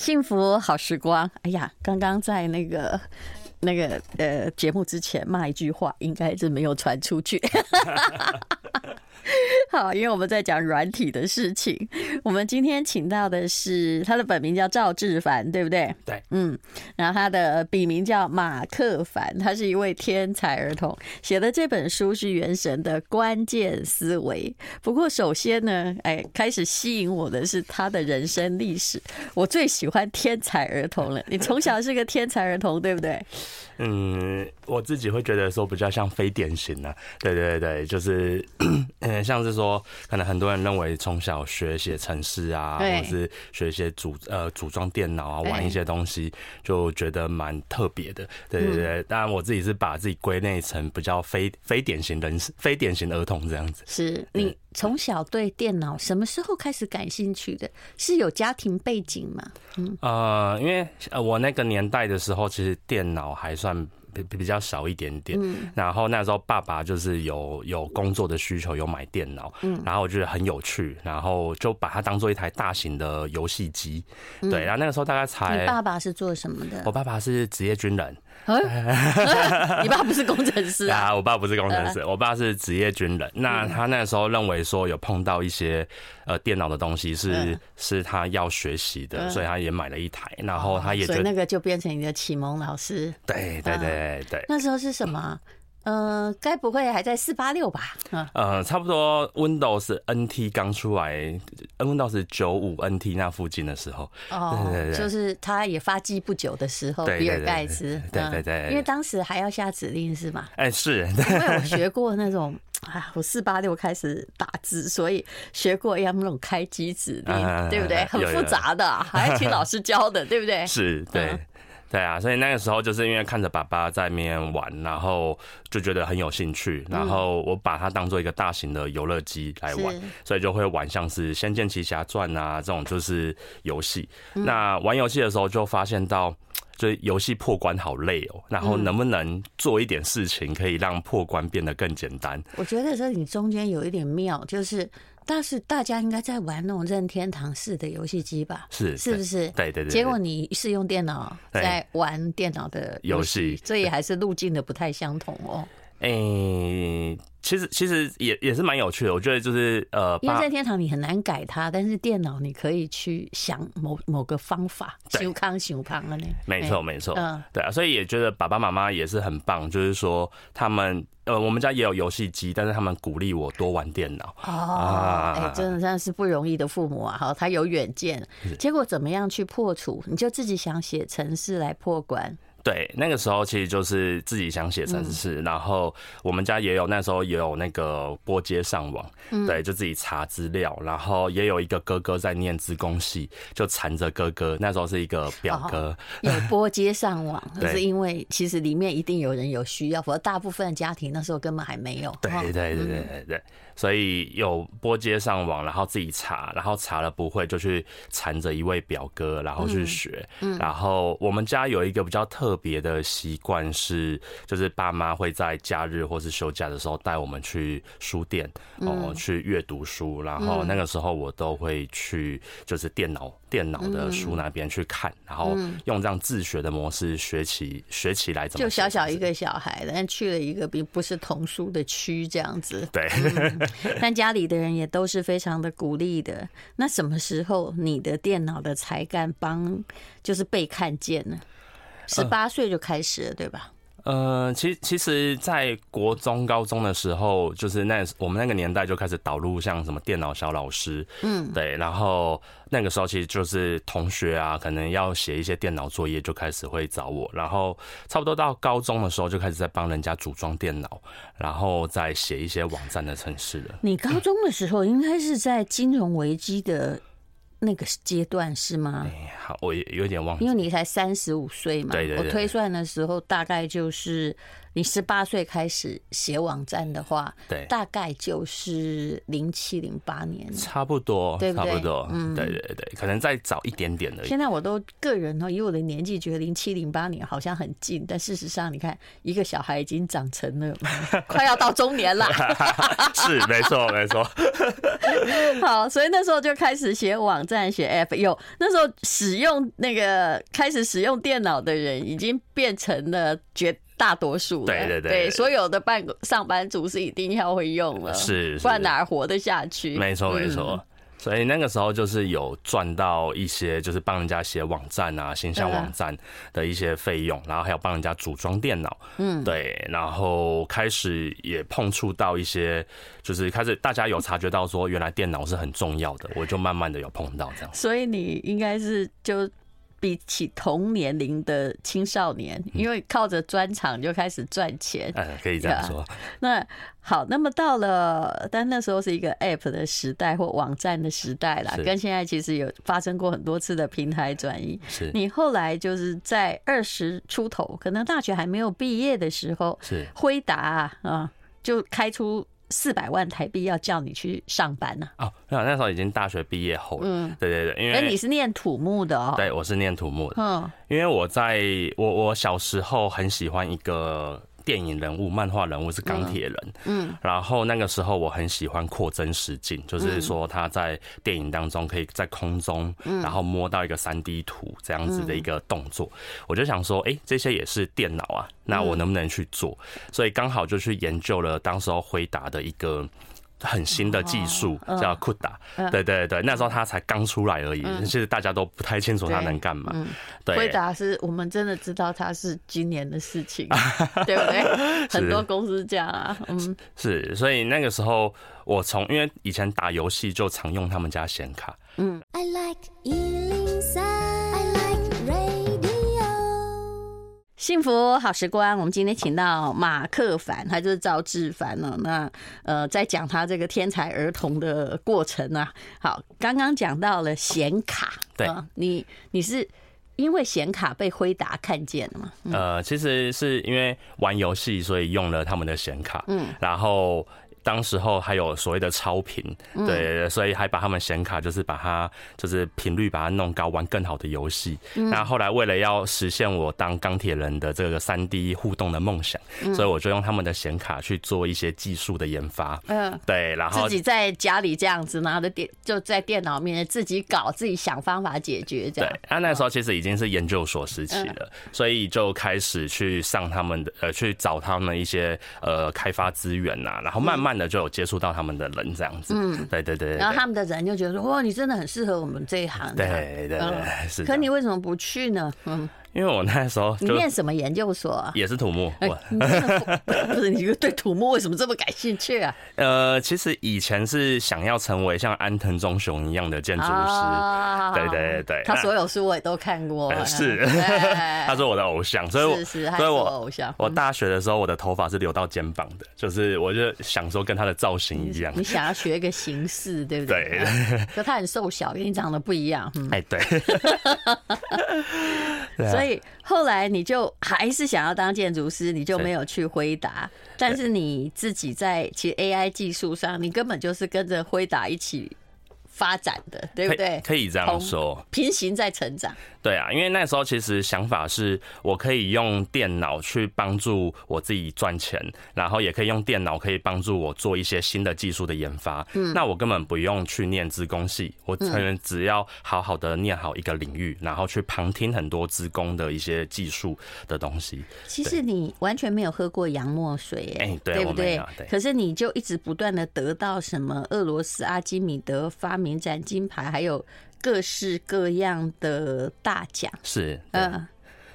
幸福好时光。哎呀，刚刚在那个 那个呃节目之前骂一句话，应该是没有传出去。好，因为我们在讲软体的事情。我们今天请到的是他的本名叫赵志凡，对不对？对，嗯。然后他的笔名叫马克凡，他是一位天才儿童，写的这本书是《原神的关键思维》。不过，首先呢，哎，开始吸引我的是他的人生历史。我最喜欢天才儿童了。你从小是个天才儿童，对不对？嗯，我自己会觉得说比较像非典型的，对对对，就是 嗯，像是说，可能很多人认为从小学写程式啊，或者是学一些组呃组装电脑啊，玩一些东西，就觉得蛮特别的，对对对。当然，我自己是把自己归类成比较非非典型人士、非典型儿童这样子。是你从小对电脑什么时候开始感兴趣的？是有家庭背景吗？嗯，呃，因为呃我那个年代的时候，其实电脑还算。比比较少一点点，然后那时候爸爸就是有有工作的需求，有买电脑，然后我觉得很有趣，然后就把它当做一台大型的游戏机，对，然后那个时候大概才。你爸爸是做什么的？我爸爸是职业军人。你爸不是工程师 啊？我爸不是工程师，我爸是职业军人。那他那时候认为说有碰到一些呃电脑的东西是是他要学习的，所以他也买了一台。然后他也所以那个就变成你的启蒙老师。对对对对。那时候是什么？呃，该不会还在四八六吧？呃，差不多 Windows NT 刚出来，Windows 九五 NT 那附近的时候，哦，对对对，就是他也发迹不久的时候，比尔盖茨，对对对，因为当时还要下指令是吗？哎，是，因为我 学过那种，啊，我四八六开始打字，所以学过 AM 那种开机指令，对不对？很复杂的，还要请老师教的，对不对？是，对。对啊，所以那个时候就是因为看着爸爸在那边玩，然后就觉得很有兴趣，然后我把它当做一个大型的游乐机来玩，所以就会玩像是《仙剑奇侠传》啊这种就是游戏。那玩游戏的时候就发现到，就游戏破关好累哦，然后能不能做一点事情可以让破关变得更简单？我觉得这你中间有一点妙，就是。但是大家应该在玩那种任天堂式的游戏机吧？是，是不是？对对对。结果你是用电脑在玩电脑的游戏，所以还是路径的不太相同哦。诶。其实其实也也是蛮有趣的，我觉得就是呃，因为在天堂你很难改它，但是电脑你可以去想某某个方法，修康修康了呢。没错没错，嗯，对啊，所以也觉得爸爸妈妈也是很棒，就是说他们呃，我们家也有游戏机，但是他们鼓励我多玩电脑。哦，哎，真的真的是不容易的父母啊！哈，他有远见，结果怎么样去破除？你就自己想写程式来破关。对，那个时候其实就是自己想写程式，然后我们家也有那时候也有那个拨接上网，对，就自己查资料，然后也有一个哥哥在念资工系，就缠着哥哥。那时候是一个表哥，有拨接上网，是因为其实里面一定有人有需要，否则大部分家庭那时候根本还没有。对对对对对对。所以有拨接上网，然后自己查，然后查了不会就去缠着一位表哥，然后去学。嗯，然后我们家有一个比较特别的习惯是，就是爸妈会在假日或是休假的时候带我们去书店哦，去阅读书。然后那个时候我都会去，就是电脑电脑的书那边去看，然后用这样自学的模式学起学起来。怎么？就小小一个小孩，但去了一个并不是童书的区这样子。对。但家里的人也都是非常的鼓励的。那什么时候你的电脑的才干帮就是被看见呢？十八岁就开始了，对吧？呃，其其实，在国中、高中的时候，就是那我们那个年代就开始导入像什么电脑小老师，嗯，对，然后那个时候其实就是同学啊，可能要写一些电脑作业，就开始会找我，然后差不多到高中的时候，就开始在帮人家组装电脑，然后再写一些网站的程式了。你高中的时候应该是在金融危机的。那个阶段是吗？哎，好，我也有点忘记，因为你才三十五岁嘛。对对对。我推算的时候，大概就是你十八岁开始写网站的话，对，大概就是零七零八年，差不多，对不对？差不多，嗯，对对对，可能再早一点点而已。现在我都个人呢，以我的年纪觉得零七零八年好像很近，但事实上，你看一个小孩已经长成了，快要到中年了。是，没错，没错。好，所以那时候就开始写网站、写 App。有那时候使用那个开始使用电脑的人，已经变成了绝。大多数对对对，对所有的办公上班族是一定要会用了，是，不然哪儿活得下去？没错没错，所以那个时候就是有赚到一些，就是帮人家写网站啊、形象网站的一些费用，然后还有帮人家组装电脑，嗯，对，然后开始也碰触到一些，就是开始大家有察觉到说，原来电脑是很重要的，我就慢慢的有碰到这样。所以你应该是就。比起同年龄的青少年，因为靠着专场就开始赚钱，嗯，可以这样说。那好，那么到了，但那时候是一个 App 的时代或网站的时代啦，跟现在其实有发生过很多次的平台转移。是，你后来就是在二十出头，可能大学还没有毕业的时候，是辉达啊，就开出。四百万台币要叫你去上班呢？哦，那那时候已经大学毕业后了。嗯，对对对，因为哎，你是念土木的哦？对，我是念土木的。嗯，因为我在我我小时候很喜欢一个。电影人物、漫画人物是钢铁人，嗯，然后那个时候我很喜欢扩增实境，就是说他在电影当中可以在空中，然后摸到一个三 D 图这样子的一个动作，我就想说，哎，这些也是电脑啊，那我能不能去做？所以刚好就去研究了当时候辉达的一个。很新的技术叫 CUDA，对对对，那时候它才刚出来而已，其实大家都不太清楚它能干嘛。对，回答是我们真的知道它是今年的事情，对不对？很多公司这样啊，嗯，是，所以那个时候我从因为以前打游戏就常用他们家显卡，嗯。幸福好时光，我们今天请到马克凡，他就是赵志凡了。那呃，在讲他这个天才儿童的过程啊。好，刚刚讲到了显卡，对，你你是因为显卡被辉达看见了吗？呃，其实是因为玩游戏，所以用了他们的显卡，嗯，然后。当时候还有所谓的超频，对，所以还把他们显卡就是把它就是频率把它弄高，玩更好的游戏。那后来为了要实现我当钢铁人的这个三 D 互动的梦想，所以我就用他们的显卡去做一些技术的研发。嗯，对，然后自己在家里这样子拿着电，就在电脑面前自己搞，自己想方法解决。这样。对，那那时候其实已经是研究所时期了，所以就开始去上他们的呃，去找他们一些呃开发资源呐，然后慢慢。慢的就有接触到他们的人这样子，嗯，对对对，然后他们的人就觉得说，哇，你真的很适合我们这一行，对对对，是。可你为什么不去呢？嗯。因为我那时候，你念什么研究所啊？也是土木。不是，你对土木为什么这么感兴趣啊？呃，其实以前是想要成为像安藤忠雄一样的建筑师。对对对，他所有书我也都看过。是，他是我的偶像，所以是是，所以我偶像。我大学的时候，我的头发是留到肩膀的，就是我就想说跟他的造型一样。你想要学一个形式，对不对？对。可他很瘦小，跟你长得不一样。哎，对。所以后来你就还是想要当建筑师，你就没有去辉达。但是你自己在其实 AI 技术上，你根本就是跟着辉达一起发展的，对不对？可以这样说，平行在成长。对啊，因为那时候其实想法是我可以用电脑去帮助我自己赚钱，然后也可以用电脑可以帮助我做一些新的技术的研发。嗯，那我根本不用去念资工系，我可能只要好好的念好一个领域，然后去旁听很多资工的一些技术的东西。其实你完全没有喝过洋墨水，哎，对不对？可是你就一直不断的得到什么俄罗斯阿基米德发明展金牌，还有。各式各样的大奖。是，嗯。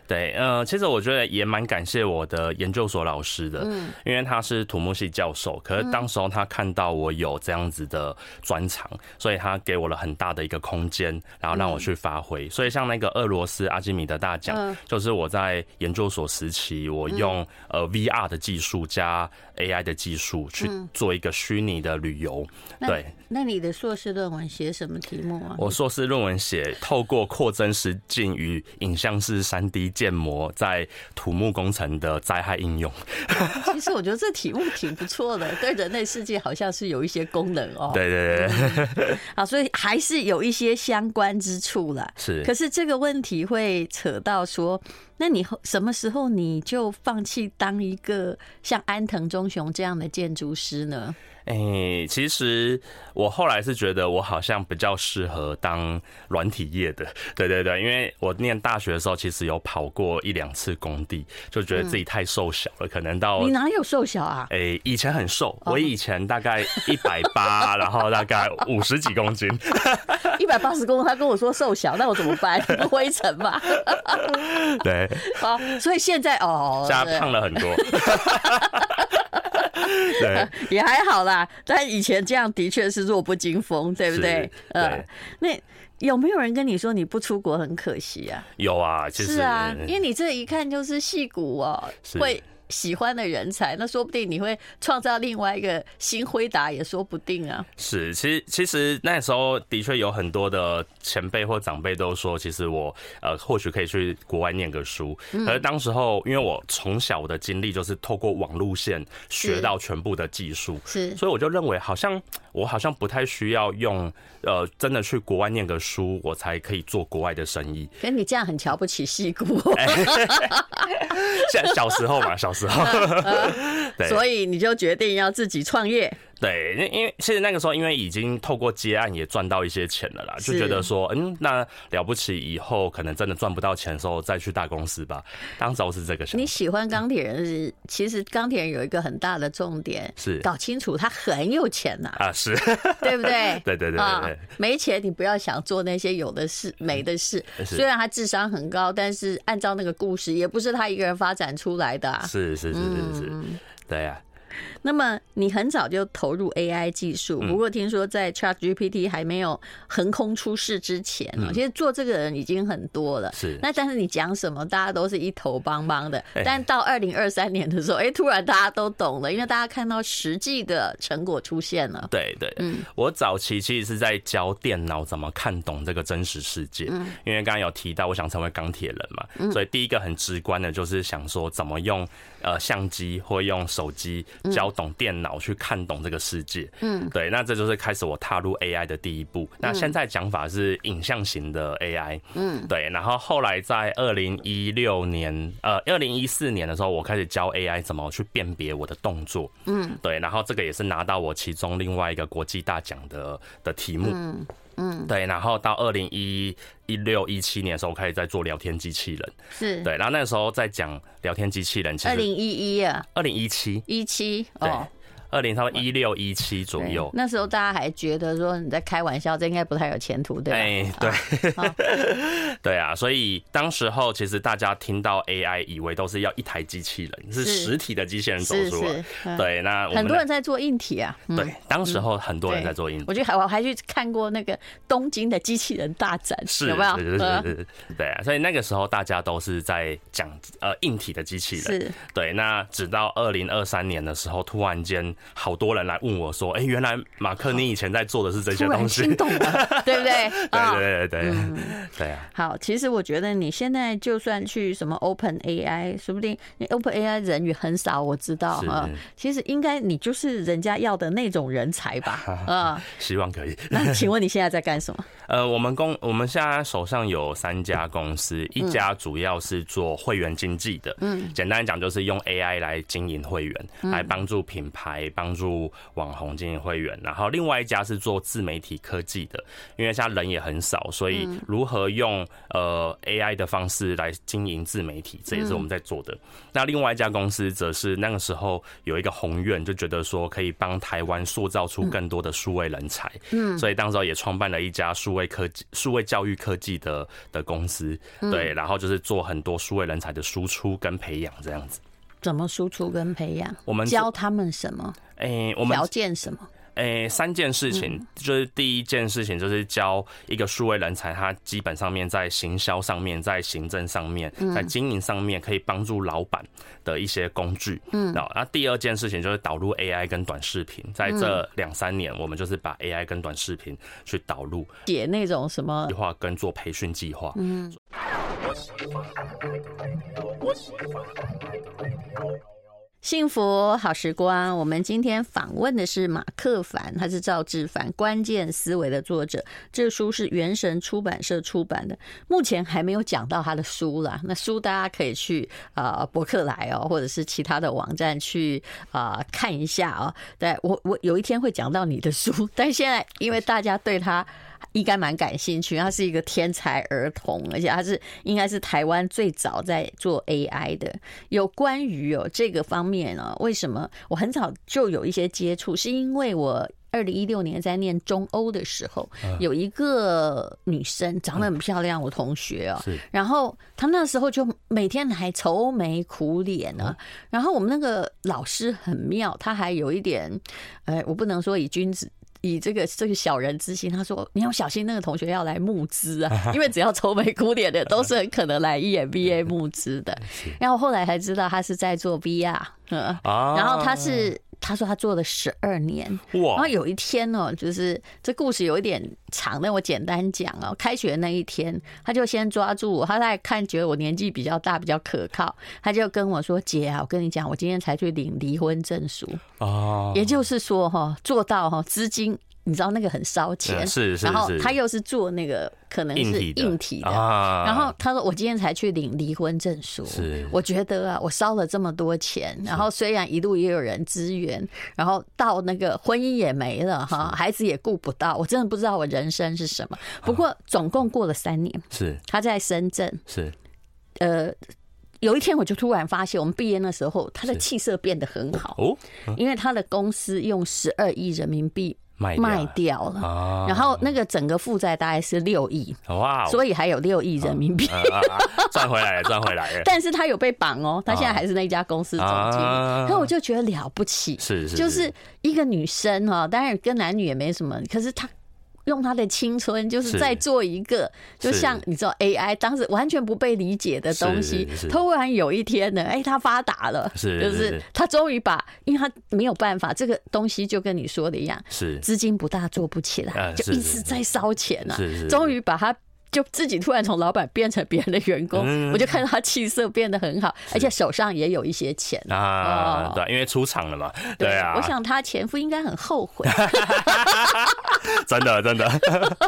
对，呃，其实我觉得也蛮感谢我的研究所老师的，嗯，因为他是土木系教授，可是当时候他看到我有这样子的专长，所以他给我了很大的一个空间，然后让我去发挥。所以像那个俄罗斯阿基米德大奖，就是我在研究所时期，我用呃 VR 的技术加 AI 的技术去做一个虚拟的旅游。对，那你的硕士论文写什么题目啊？我硕士论文写透过扩增实境与影像式三 D。建模在土木工程的灾害应用。其实我觉得这题目挺不错的，对人类世界好像是有一些功能哦。对对对，啊，所以还是有一些相关之处啦。是，可是这个问题会扯到说，那你什么时候你就放弃当一个像安藤忠雄这样的建筑师呢？哎、欸，其实我后来是觉得我好像比较适合当软体业的，对对对，因为我念大学的时候其实有跑过一两次工地，就觉得自己太瘦小了，可能到你哪有瘦小啊？哎、欸，以前很瘦，我以前大概一百八，然后大概五十几公斤，一百八十公斤，他跟我说瘦小，那我怎么办？灰尘吧。对，好，所以现在哦，现在胖了很多。对，也还好啦。但以前这样的确是弱不禁风，对不对？呃，那有没有人跟你说你不出国很可惜啊？有啊，其实是啊，因为你这一看就是戏骨哦，会。喜欢的人才，那说不定你会创造另外一个新辉达，也说不定啊。是，其实其实那时候的确有很多的前辈或长辈都说，其实我呃或许可以去国外念个书。可是当时候，因为我从小的经历就是透过网路线学到全部的技术，是，所以我就认为好像我好像不太需要用呃真的去国外念个书，我才可以做国外的生意。可是你这样很瞧不起矽谷。小小时候嘛，小 所以你就决定要自己创业。对，因因为其实那个时候，因为已经透过接案也赚到一些钱了啦，就觉得说，嗯，那了不起，以后可能真的赚不到钱的时候再去大公司吧。当时候是这个想法。你喜欢钢铁人是？其实钢铁人有一个很大的重点是搞清楚他很有钱呐啊，是对不对？对对对对，没钱你不要想做那些有的事没的事。虽然他智商很高，但是按照那个故事，也不是他一个人发展出来的。是是是是是，对呀。那么你很早就投入 AI 技术，不过听说在 ChatGPT 还没有横空出世之前啊，其实做这个人已经很多了。是，那但是你讲什么，大家都是一头帮帮的。但到二零二三年的时候，哎，突然大家都懂了，因为大家看到实际的成果出现了。对对，嗯，我早期其实是在教电脑怎么看懂这个真实世界，因为刚刚有提到我想成为钢铁人嘛，所以第一个很直观的就是想说怎么用呃相机或用手机。教懂电脑去看懂这个世界，嗯，对，那这就是开始我踏入 AI 的第一步。那现在讲法是影像型的 AI，嗯，对。然后后来在二零一六年，呃，二零一四年的时候，我开始教 AI 怎么去辨别我的动作，嗯，对。然后这个也是拿到我其中另外一个国际大奖的的题目，嗯。嗯，对，然后到二零一一六一七年的时候，我开始在做聊天机器人，是。对，然后那个时候在讲聊天机器人，其实二零一一啊，二零一七。一七哦。二零差不多一六一七左右，那时候大家还觉得说你在开玩笑，这应该不太有前途，对吧？哎，对，对啊，所以当时候其实大家听到 AI，以为都是要一台机器人，是实体的机器人走出来。对，那很多人在做硬体啊。对，当时候很多人在做硬体。我觉得还我还去看过那个东京的机器人大展，是有没有？对啊，所以那个时候大家都是在讲呃硬体的机器人。是，对，那直到二零二三年的时候，突然间。好多人来问我说：“哎，原来马克，你以前在做的是这些东西，心动了，对不对？” 对对对对，对啊。好，其实我觉得你现在就算去什么 Open AI，说不定你 Open AI 人也很少，我知道啊。其实应该你就是人家要的那种人才吧？啊，希望可以。那请问你现在在干什么？呃，我们公我们现在手上有三家公司，一家主要是做会员经济的，嗯，简单讲就是用 AI 来经营会员，来帮助品牌。帮助网红经营会员，然后另外一家是做自媒体科技的，因为现在人也很少，所以如何用呃 AI 的方式来经营自媒体，这也是我们在做的。那另外一家公司则是那个时候有一个宏愿，就觉得说可以帮台湾塑造出更多的数位人才，嗯，所以当时候也创办了一家数位科技、数位教育科技的的公司，对，然后就是做很多数位人才的输出跟培养这样子。怎么输出跟培养？我们教他们什么？哎，我们条件什么？哎，三件事情，就是第一件事情就是教一个数位人才，他基本上面在行销上面，在行政上面，在经营上面，可以帮助老板的一些工具。嗯，那第二件事情就是导入 AI 跟短视频，在这两三年，我们就是把 AI 跟短视频去导入，写那种什么计划跟做培训计划。嗯。幸福好时光，我们今天访问的是马克凡，他是赵志凡《关键思维》的作者。这书是原神出版社出版的，目前还没有讲到他的书啦。那书大家可以去啊博客来哦，或者是其他的网站去啊看一下哦。对，我我有一天会讲到你的书，但现在因为大家对他。应该蛮感兴趣，他是一个天才儿童，而且他是应该是台湾最早在做 AI 的。有关于哦这个方面呢，为什么我很早就有一些接触？是因为我二零一六年在念中欧的时候，有一个女生长得很漂亮，我同学哦，然后她那时候就每天还愁眉苦脸呢。然后我们那个老师很妙，他还有一点，哎，我不能说以君子。以这个这个小人之心，他说你要小心那个同学要来募资啊，因为只要愁眉苦脸的都是很可能来 EMBA 募资的。然后后来才知道他是在做 VR，嗯，然后他是他说他做了十二年，哇！然后有一天哦，就是这故事有一点长，那我简单讲哦。开学那一天，他就先抓住我，他在看觉得我年纪比较大，比较可靠，他就跟我说：“姐啊，我跟你讲，我今天才去领离婚证书哦，也就是说哈，做到哈资金。”你知道那个很烧钱，是是，然后他又是做那个可能是硬体的，然后他说我今天才去领离婚证书，是。我觉得啊，我烧了这么多钱，然后虽然一路也有人支援，然后到那个婚姻也没了哈，孩子也顾不到，我真的不知道我人生是什么。不过总共过了三年，是。他在深圳，是。呃，有一天我就突然发现，我们毕业的时候，他的气色变得很好哦，因为他的公司用十二亿人民币。卖掉了，然后那个整个负债大概是六亿，哇，所以还有六亿人民币。赚回来了，赚回来了。但是他有被绑哦，他现在还是那家公司总经理。那我就觉得了不起，是是，就是一个女生哈，当然跟男女也没什么，可是她。用他的青春，就是在做一个，就像你知道 AI 当时完全不被理解的东西，突然有一天呢，哎，他发达了，是，就是他终于把，因为他没有办法，这个东西就跟你说的一样，是。资金不大做不起来，就一直在烧钱啊，终于把他。就自己突然从老板变成别人的员工，嗯、我就看到他气色变得很好，而且手上也有一些钱。啊，对，因为出场了嘛，对啊，我想他前夫应该很后悔，真的真的，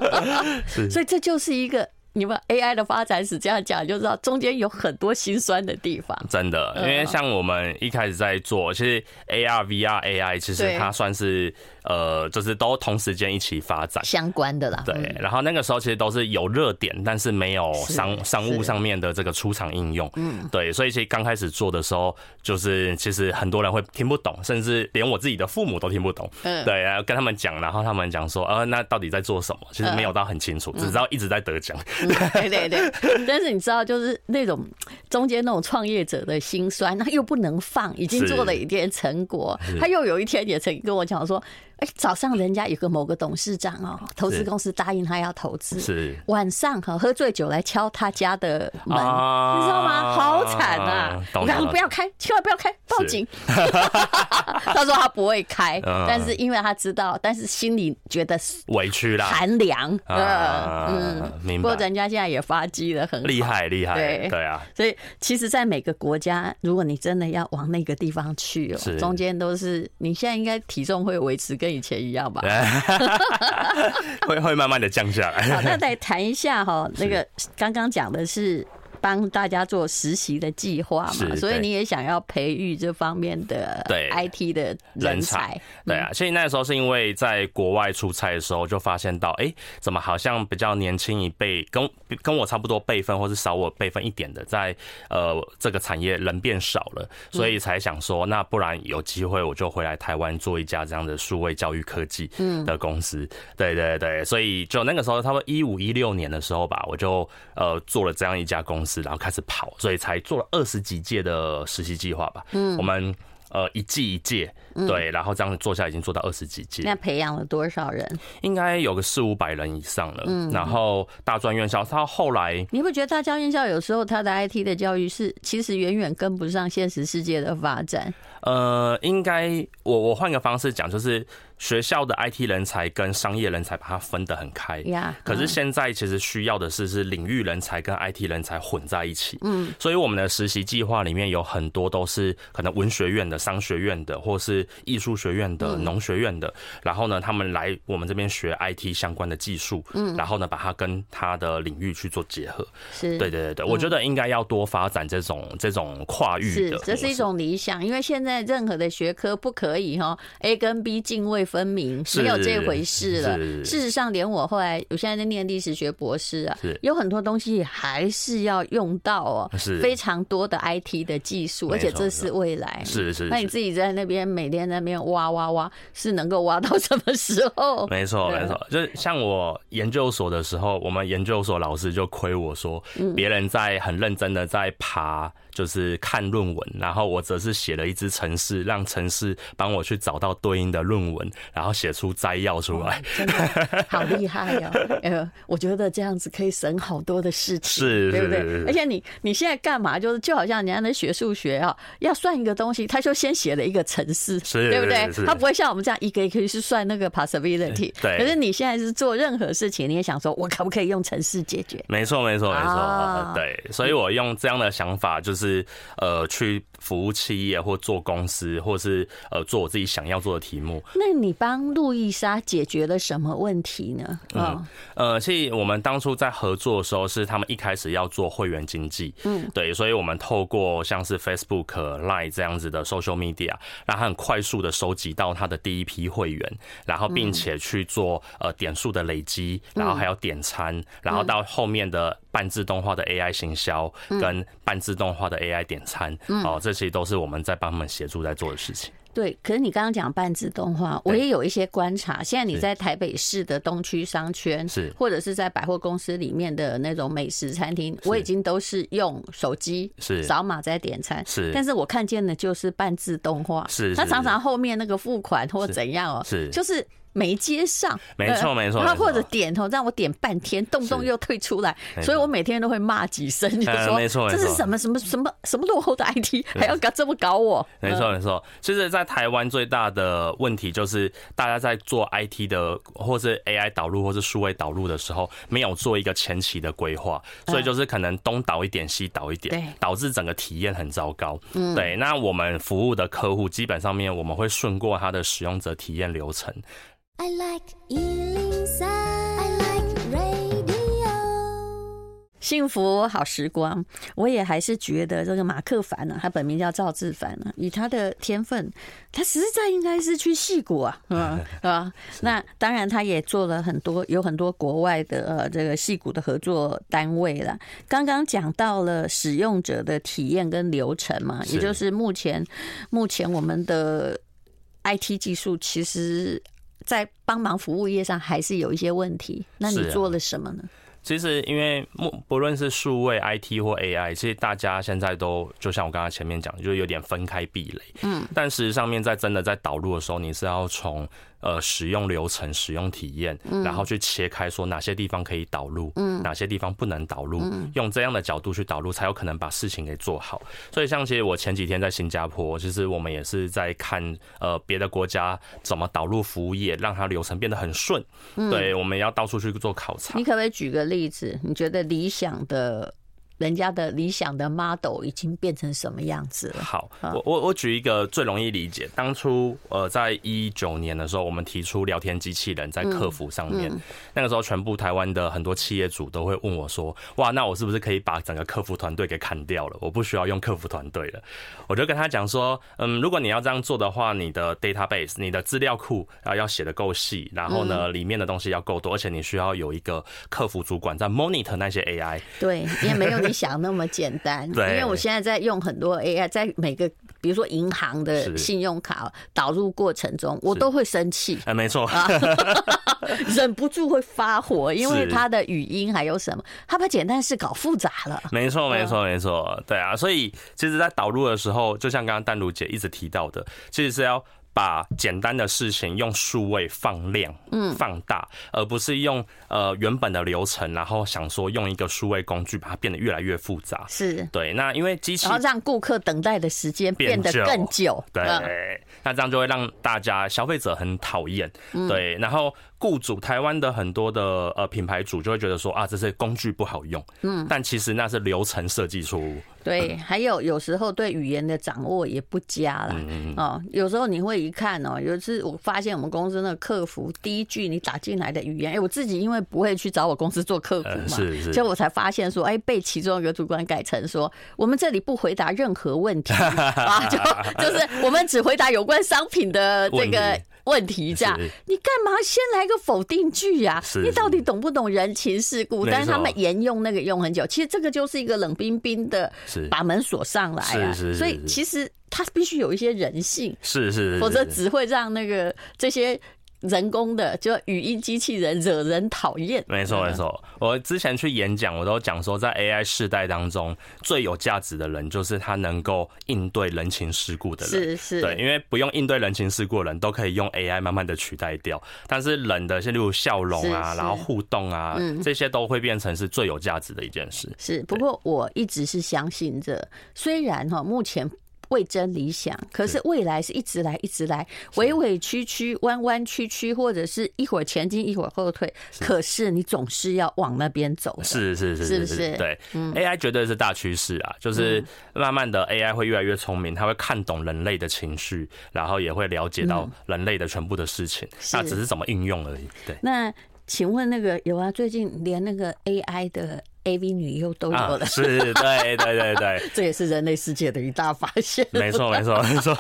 所以这就是一个。你们 AI 的发展史这样讲，就知道中间有很多心酸的地方。真的，因为像我们一开始在做，其实 AR、VR、AI，其实它算是呃，就是都同时间一起发展相关的啦。对，然后那个时候其实都是有热点，但是没有商商务上面的这个出厂应用。嗯，对，所以其实刚开始做的时候，就是其实很多人会听不懂，甚至连我自己的父母都听不懂。嗯，对，然后跟他们讲，然后他们讲说，呃，那到底在做什么？其实没有到很清楚，只知道一直在得奖。对对对，但是你知道，就是那种中间那种创业者的辛酸，他又不能放，已经做了一点成果，他又有一天也曾跟我讲说。哎，早上人家有个某个董事长哦，投资公司答应他要投资，是晚上哈喝醉酒来敲他家的门，你知道吗？好惨啊！我说不要开，千万不要开，报警。他说 他不会开，但是因为他知道，但是心里觉得委屈啦，寒凉。嗯，明白。不过人家现在也发迹了，很厉害，厉害。对对啊，所以其实，在每个国家，如果你真的要往那个地方去哦，中间都是你现在应该体重会维持跟。跟以前一样吧，会会慢慢的降下来。好，那再谈一下哈，那个刚刚讲的是。帮大家做实习的计划嘛，所以你也想要培育这方面的对 IT 的人才。对啊，所以那时候是因为在国外出差的时候，就发现到，哎，怎么好像比较年轻一辈，跟跟我差不多辈分，或是少我辈分一点的，在呃这个产业人变少了，所以才想说，那不然有机会我就回来台湾做一家这样的数位教育科技的公司。对对对，所以就那个时候，差不多一五一六年的时候吧，我就呃做了这样一家公司。然后开始跑，所以才做了二十几届的实习计划吧。嗯，我们呃一季一届，对，然后这样子做下来已经做到二十几届。那培养了多少人？应该有个四五百人以上了。嗯，然后大专院校，他后来你会觉得大专院校有时候他的 IT 的教育是其实远远跟不上现实世界的发展。呃，应该我我换个方式讲，就是学校的 IT 人才跟商业人才把它分得很开，呀。可是现在其实需要的是是领域人才跟 IT 人才混在一起。嗯，所以我们的实习计划里面有很多都是可能文学院的、商学院的，或是艺术学院的、农学院的。然后呢，他们来我们这边学 IT 相关的技术。嗯，然后呢，把它跟他的领域去做结合。是，对对对对，我觉得应该要多发展这种这种跨域的。是，这是一种理想，因为现在任何的学科不可以哈 A 跟 B 泾渭分明，没有这回事了。事实上，连我后来，我现在在念历史学博士啊，有很多东西还是要用到哦，是非常多的 IT 的技术，而且这是未来。是是，那你自己在那边每天在那边挖挖挖，是能够挖到什么时候？没错没错，就是像我研究所的时候，我们研究所老师就亏我说，别人在很认真的在爬。就是看论文，然后我则是写了一支程式，让程式帮我去找到对应的论文，然后写出摘要出来。真的 好厉害哦！呃，我觉得这样子可以省好多的事情，是，对不对？而且你你现在干嘛？就是就好像人家那学数学啊，要算一个东西，他就先写了一个程式，对不对？他不会像我们这样一个一个去算那个 possibility。对。可是你现在是做任何事情，你也想说，我可不可以用程式解决？没错，没错，没错。对，所以我用这样的想法就是。是呃，去服务企业或做公司，或是呃做我自己想要做的题目。那你帮路易莎解决了什么问题呢？嗯呃，其实我们当初在合作的时候，是他们一开始要做会员经济，嗯，对，所以我们透过像是 Facebook、Line 这样子的 social media，让他很快速的收集到他的第一批会员，然后并且去做呃点数的累积，然后还有点餐，然后到后面的。半自动化的 AI 行销跟半自动化的 AI 点餐，哦，这些都是我们在帮他们协助在做的事情。对，可是你刚刚讲半自动化，我也有一些观察。现在你在台北市的东区商圈，是或者是在百货公司里面的那种美食餐厅，我已经都是用手机是扫码在点餐，是。但是我看见的就是半自动化，是。它常常后面那个付款或怎样哦，是，就是。没接上，没错没错，他或者点头让我点半天，动动又退出来，所以我每天都会骂几声，就是说，没错，这是什么什么什么什么落后的 IT，还要搞这么搞我？没错没错，其实，在台湾最大的问题就是，大家在做 IT 的，或是 AI 导入，或是数位导入的时候，没有做一个前期的规划，所以就是可能东导一点，西导一点，导致整个体验很糟糕。嗯，对。那我们服务的客户，基本上面我们会顺过他的使用者体验流程。I like 103, I like radio 幸福好时光，我也还是觉得这个马克凡呢、啊，他本名叫赵志凡呢、啊，以他的天分，他实在应该是去戏骨啊，啊啊，那当然他也做了很多，有很多国外的呃这个戏骨的合作单位了。刚刚讲到了使用者的体验跟流程嘛，也就是目前目前我们的 IT 技术其实。在帮忙服务业上还是有一些问题，那你做了什么呢？其实，因为不不论是数位 IT 或 AI，其实大家现在都就像我刚才前面讲，就是有点分开壁垒。嗯，但实际上面在真的在导入的时候，你是要从。呃，使用流程、使用体验，然后去切开，说哪些地方可以导入，嗯，哪些地方不能导入，用这样的角度去导入，才有可能把事情给做好。所以，像其实我前几天在新加坡，其实我们也是在看呃别的国家怎么导入服务业，让它流程变得很顺。对，我们要到处去做考察。你可不可以举个例子？你觉得理想的？人家的理想的 model 已经变成什么样子了？好，我我我举一个最容易理解。当初呃，在一九年的时候，我们提出聊天机器人在客服上面，那个时候全部台湾的很多企业主都会问我说：“哇，那我是不是可以把整个客服团队给砍掉了？我不需要用客服团队了。”我就跟他讲说：“嗯，如果你要这样做的话，你的 database、你的资料库啊要写的够细，然后呢，里面的东西要够多，而且你需要有一个客服主管在 monitor 那些 AI。”对，也没有。你想那么简单，因为我现在在用很多 AI，在每个比如说银行的信用卡导入过程中，我都会生气。哎，没错，忍不住会发火，因为他的语音还有什么，他把简单事搞复杂了。没错，没错，没错，对啊，所以其实，在导入的时候，就像刚刚丹如姐一直提到的，其实是要。把简单的事情用数位放量、嗯，放大，而不是用呃原本的流程，然后想说用一个数位工具把它变得越来越复杂。是对。那因为机器，然后让顾客等待的时间变得更久。对，那这样就会让大家消费者很讨厌。对，然后。雇主台湾的很多的呃品牌主就会觉得说啊，这些工具不好用，嗯，但其实那是流程设计错误。对，还有有时候对语言的掌握也不佳啦，嗯哦，有时候你会一看哦，有一次我发现我们公司那个客服第一句你打进来的语言，哎，我自己因为不会去找我公司做客服嘛，是 是，所以我才发现说，哎，被其中一个主管改成说，我们这里不回答任何问题 啊，就就是我们只回答有关商品的这个。问题这样，你干嘛先来个否定句呀？你到底懂不懂人情世故？但是他们沿用那个用很久，其实这个就是一个冷冰冰的把门锁上来啊。所以其实他必须有一些人性，是是，否则只会让那个这些。人工的就语音机器人惹人讨厌。没错没错，我之前去演讲，我都讲说，在 AI 世代当中，最有价值的人就是他能够应对人情世故的人。是是，对，因为不用应对人情世故的人都可以用 AI 慢慢的取代掉，但是人的，像例如笑容啊，然后互动啊，这些都会变成是最有价值的一件事。是，不过我一直是相信着，虽然哈目前。未真理想，可是未来是一直来，一直来，委委屈屈，弯弯曲曲，或者是一会儿前进，一会儿后退。可是你总是要往那边走，是是是，是不是？对，AI 绝对是大趋势啊，就是慢慢的 AI 会越来越聪明，它会看懂人类的情绪，然后也会了解到人类的全部的事情，那只是怎么应用而已。对，那请问那个有啊？最近连那个 AI 的。A V 女优都有了，是，对对对对，这也是人类世界的一大发现。没错没错没错。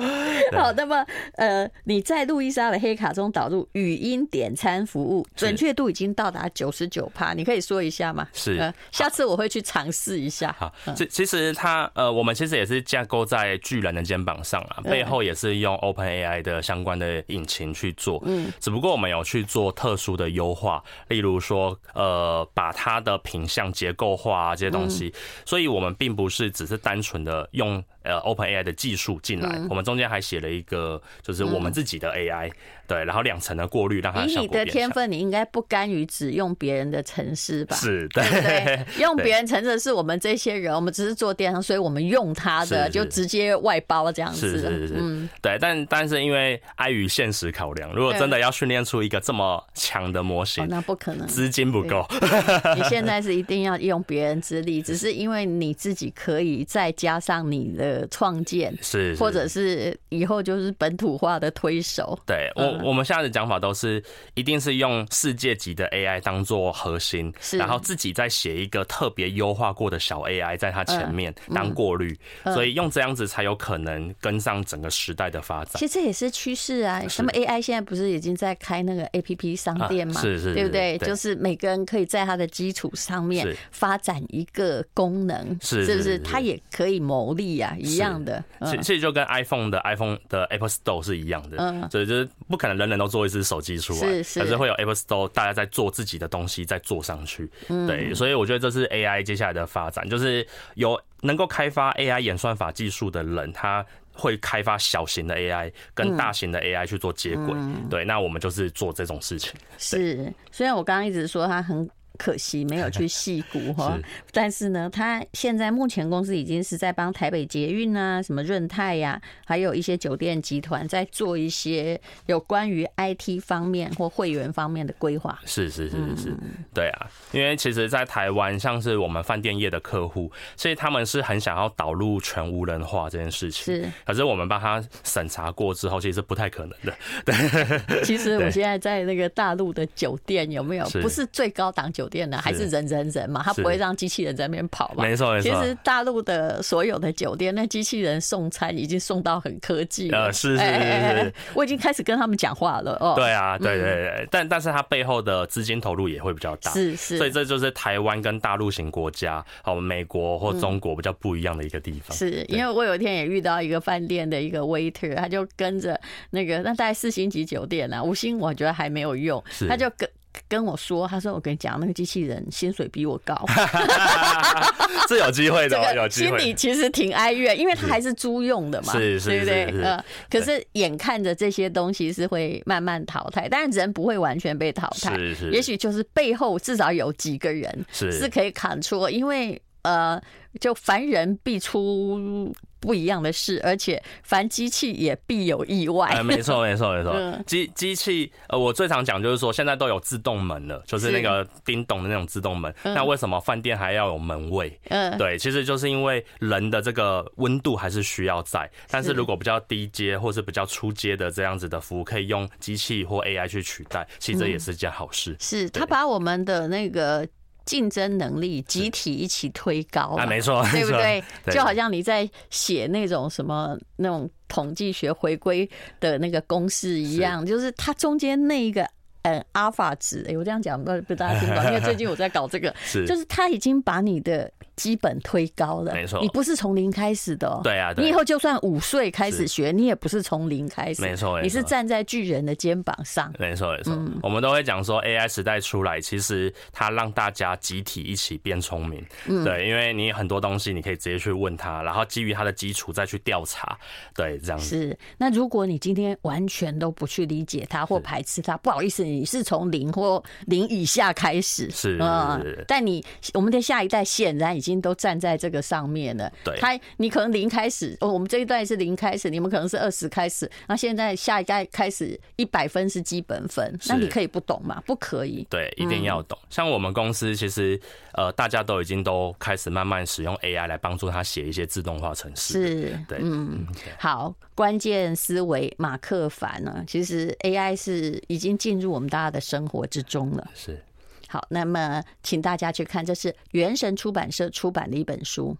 好，那么呃，你在路易莎的黑卡中导入语音点餐服务，准确度已经到达九十九趴，你可以说一下吗？是，下次我会去尝试一下。好，其其实它呃，我们其实也是架构在巨人的肩膀上啊，背后也是用 Open AI 的相关的引擎去做，嗯，只不过我们有去做特殊的优化，例如说呃，把它的品。像结构化啊这些东西，所以我们并不是只是单纯的用呃 OpenAI 的技术进来，我们中间还写了一个就是我们自己的 AI。对，然后两层的过滤，让它以你的天分，你应该不甘于只用别人的程式吧？是，对，对，用别人程式是我们这些人，我们只是做电商，所以我们用他的就直接外包这样子。是是是，嗯，对，但但是因为碍于现实考量，如果真的要训练出一个这么强的模型，那不可能，资金不够。你现在是一定要用别人之力，只是因为你自己可以再加上你的创建，是，或者是以后就是本土化的推手。对我。我们现在的讲法都是，一定是用世界级的 AI 当做核心，然后自己再写一个特别优化过的小 AI 在它前面当过滤，所以用这样子才有可能跟上整个时代的发展。其实这也是趋势啊，什么 AI 现在不是已经在开那个 APP 商店嘛？是是，对不对？就是每个人可以在它的基础上面发展一个功能，是是不是？它也可以牟利啊，一样的。其其实就跟 iPhone 的 iPhone 的 Apple Store 是一样的，嗯，所以就是不可能。人人都做一支手机出来，是是，可是会有 Apple Store，大家在做自己的东西，再做上去。对，所以我觉得这是 AI 接下来的发展，就是有能够开发 AI 演算法技术的人，他会开发小型的 AI 跟大型的 AI 去做接轨。对，那我们就是做这种事情。是，虽然我刚刚一直说他很。可惜没有去戏谷哈，但是呢，他现在目前公司已经是在帮台北捷运啊、什么润泰呀，还有一些酒店集团在做一些有关于 IT 方面或会员方面的规划。是是是是是，对啊，因为其实，在台湾，像是我们饭店业的客户，所以他们是很想要导入全无人化这件事情。是，可是我们帮他审查过之后，其实是不太可能的。对，其实我现在在那个大陆的酒店有没有？不是最高档酒店。呢还是人人人嘛，他不会让机器人在那边跑嘛。没错没错。其实大陆的所有的酒店，那机器人送餐已经送到很科技了。是是是是，我已经开始跟他们讲话了哦。对啊，对对对，但但是它背后的资金投入也会比较大。是是。所以这就是台湾跟大陆型国家，哦，美国或中国比较不一样的一个地方。是因为我有一天也遇到一个饭店的一个 waiter，他就跟着那个那大概四星级酒店啊，五星我觉得还没有用，他就跟。跟我说，他说我跟你讲，那个机器人薪水比我高，是有机会的，有机会。心里其实挺哀怨，因为他还是租用的嘛，是是是，对不对？呃，可是眼看着这些东西是会慢慢淘汰，但人不会完全被淘汰，是是，也许就是背后至少有几个人是。是可以扛出，因为呃，就凡人必出。不一样的事，而且凡机器也必有意外。哎，没错，没错，没错。机机器，呃，我最常讲就是说，现在都有自动门了，就是那个叮咚的那种自动门。那为什么饭店还要有门卫？嗯，对，其实就是因为人的这个温度还是需要在。但是如果比较低阶或是比较初阶的这样子的服务，可以用机器或 AI 去取代，其实这也是件好事。是，他把我们的那个。竞争能力集体一起推高啊，没错，对不对？就好像你在写那种什么那种统计学回归的那个公式一样，就是它中间那一个。呃，阿尔法值，哎，我这样讲不不大家听懂，因为最近我在搞这个，是，就是他已经把你的基本推高了，没错，你不是从零开始的，喔，对啊，你以后就算五岁开始学，你也不是从零开始，没错，你是站在巨人的肩膀上，没错没错，我们都会讲说 AI 时代出来，其实它让大家集体一起变聪明，对，因为你很多东西你可以直接去问他，然后基于他的基础再去调查，对，这样子。是。那如果你今天完全都不去理解他或排斥他，不好意思。你是从零或零以下开始，是啊，但你我们的下一代显然已经都站在这个上面了。对，他你可能零开始，哦，我们这一段是零开始，你们可能是二十开始，那现在下一代开始一百分是基本分，那你可以不懂吗？不可以，对，一定要懂。像我们公司其实呃，大家都已经都开始慢慢使用 AI 来帮助他写一些自动化程式，是，对，嗯，好，关键思维马克凡呢，其实 AI 是已经进入我们大家的生活之中了。是，好，那么请大家去看，这是原神出版社出版的一本书。